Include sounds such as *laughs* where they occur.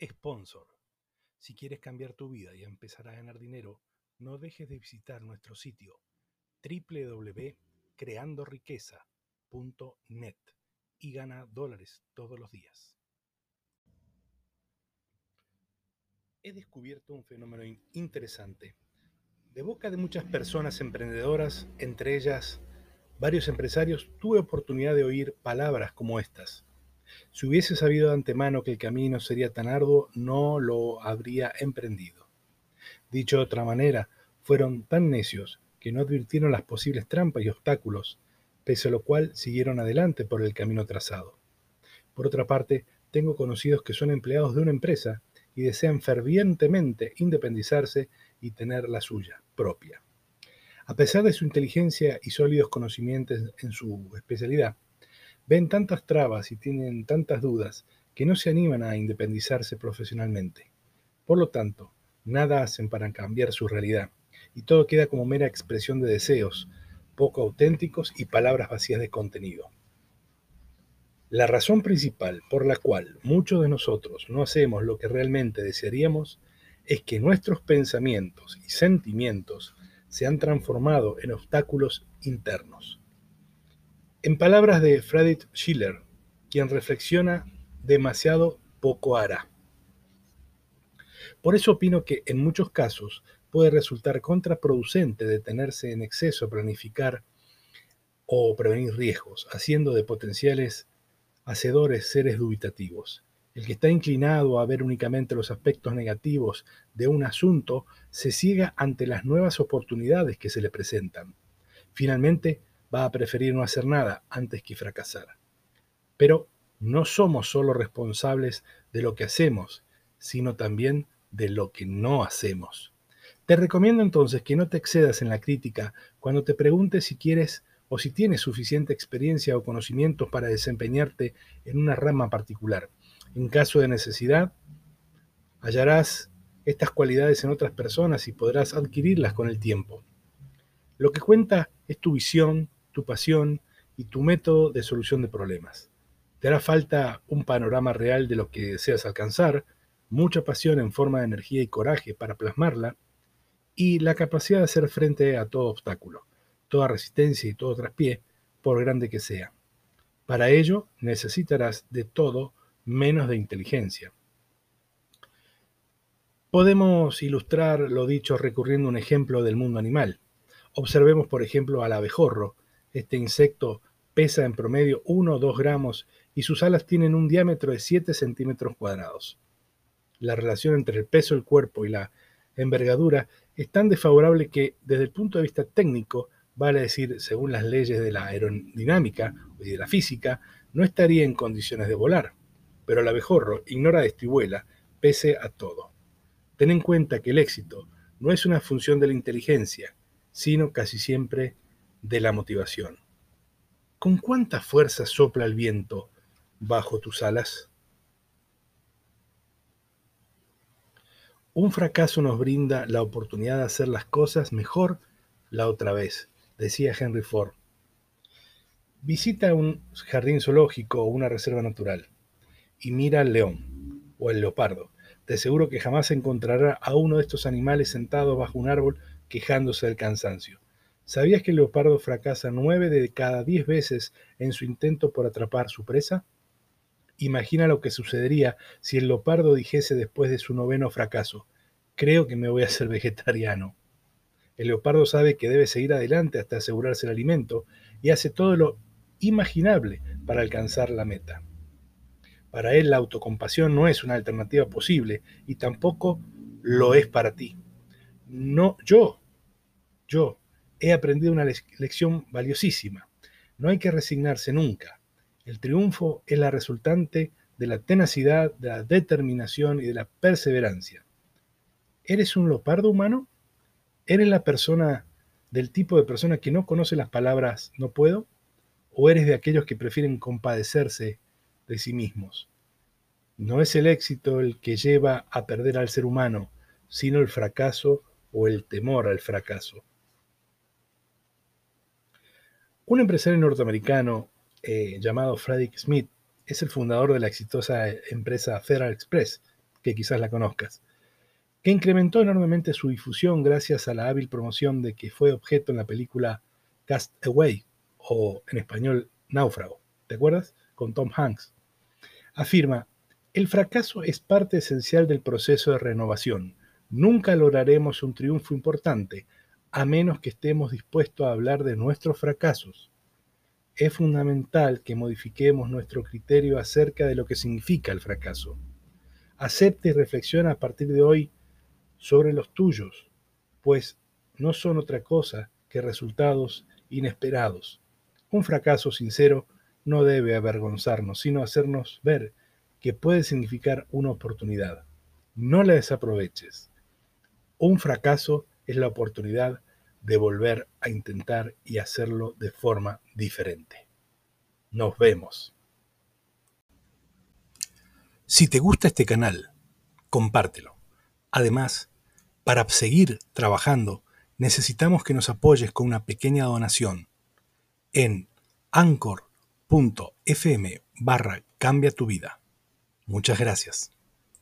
sponsor. Si quieres cambiar tu vida y empezar a ganar dinero, no dejes de visitar nuestro sitio www.creandoriqueza.net y gana dólares todos los días. He descubierto un fenómeno interesante. De boca de muchas personas emprendedoras, entre ellas varios empresarios, tuve oportunidad de oír palabras como estas. Si hubiese sabido de antemano que el camino sería tan arduo, no lo habría emprendido. Dicho de otra manera, fueron tan necios que no advirtieron las posibles trampas y obstáculos, pese a lo cual siguieron adelante por el camino trazado. Por otra parte, tengo conocidos que son empleados de una empresa y desean fervientemente independizarse y tener la suya propia. A pesar de su inteligencia y sólidos conocimientos en su especialidad, ven tantas trabas y tienen tantas dudas que no se animan a independizarse profesionalmente. Por lo tanto, nada hacen para cambiar su realidad y todo queda como mera expresión de deseos, poco auténticos y palabras vacías de contenido. La razón principal por la cual muchos de nosotros no hacemos lo que realmente desearíamos es que nuestros pensamientos y sentimientos se han transformado en obstáculos internos. En palabras de Friedrich Schiller, quien reflexiona demasiado poco hará. Por eso opino que en muchos casos puede resultar contraproducente detenerse en exceso a planificar o prevenir riesgos, haciendo de potenciales hacedores seres dubitativos. El que está inclinado a ver únicamente los aspectos negativos de un asunto se ciega ante las nuevas oportunidades que se le presentan. Finalmente, va a preferir no hacer nada antes que fracasar. Pero no somos solo responsables de lo que hacemos, sino también de lo que no hacemos. Te recomiendo entonces que no te excedas en la crítica cuando te preguntes si quieres o si tienes suficiente experiencia o conocimientos para desempeñarte en una rama particular. En caso de necesidad, hallarás estas cualidades en otras personas y podrás adquirirlas con el tiempo. Lo que cuenta es tu visión, tu pasión y tu método de solución de problemas. Te hará falta un panorama real de lo que deseas alcanzar, mucha pasión en forma de energía y coraje para plasmarla, y la capacidad de hacer frente a todo obstáculo, toda resistencia y todo traspié, por grande que sea. Para ello necesitarás de todo menos de inteligencia. Podemos ilustrar lo dicho recurriendo a un ejemplo del mundo animal. Observemos, por ejemplo, al abejorro. Este insecto pesa en promedio 1 o 2 gramos y sus alas tienen un diámetro de 7 centímetros cuadrados. La relación entre el peso del cuerpo y la envergadura es tan desfavorable que, desde el punto de vista técnico, vale decir, según las leyes de la aerodinámica y de la física, no estaría en condiciones de volar. Pero el abejorro ignora esto y vuela, pese a todo. Ten en cuenta que el éxito no es una función de la inteligencia, sino casi siempre de la motivación. ¿Con cuánta fuerza sopla el viento bajo tus alas? Un fracaso nos brinda la oportunidad de hacer las cosas mejor la otra vez, decía Henry Ford. Visita un jardín zoológico o una reserva natural y mira al león o el leopardo. De seguro que jamás encontrará a uno de estos animales sentado bajo un árbol quejándose del cansancio. ¿Sabías que el leopardo fracasa nueve de cada diez veces en su intento por atrapar su presa? Imagina lo que sucedería si el leopardo dijese después de su noveno fracaso, creo que me voy a hacer *laughs* vegetariano. El leopardo sabe que debe seguir adelante hasta asegurarse el alimento y hace todo lo imaginable para alcanzar la meta. Para él la autocompasión no es una alternativa posible y tampoco lo es para ti. No, yo, yo he aprendido una lección valiosísima. No hay que resignarse nunca. El triunfo es la resultante de la tenacidad, de la determinación y de la perseverancia. ¿Eres un leopardo humano? ¿Eres la persona del tipo de persona que no conoce las palabras no puedo? ¿O eres de aquellos que prefieren compadecerse de sí mismos? No es el éxito el que lleva a perder al ser humano, sino el fracaso o el temor al fracaso. Un empresario norteamericano eh, llamado Frederick Smith, es el fundador de la exitosa empresa Federal Express, que quizás la conozcas, que incrementó enormemente su difusión gracias a la hábil promoción de que fue objeto en la película Cast Away, o en español Náufrago, ¿te acuerdas? Con Tom Hanks. Afirma, el fracaso es parte esencial del proceso de renovación. Nunca lograremos un triunfo importante a menos que estemos dispuestos a hablar de nuestros fracasos. Es fundamental que modifiquemos nuestro criterio acerca de lo que significa el fracaso. Acepta y reflexiona a partir de hoy sobre los tuyos, pues no son otra cosa que resultados inesperados. Un fracaso sincero no debe avergonzarnos, sino hacernos ver que puede significar una oportunidad. No la desaproveches. Un fracaso es la oportunidad de volver a intentar y hacerlo de forma diferente. Nos vemos. Si te gusta este canal, compártelo. Además, para seguir trabajando, necesitamos que nos apoyes con una pequeña donación en anchor.fm barra cambia tu vida. Muchas gracias.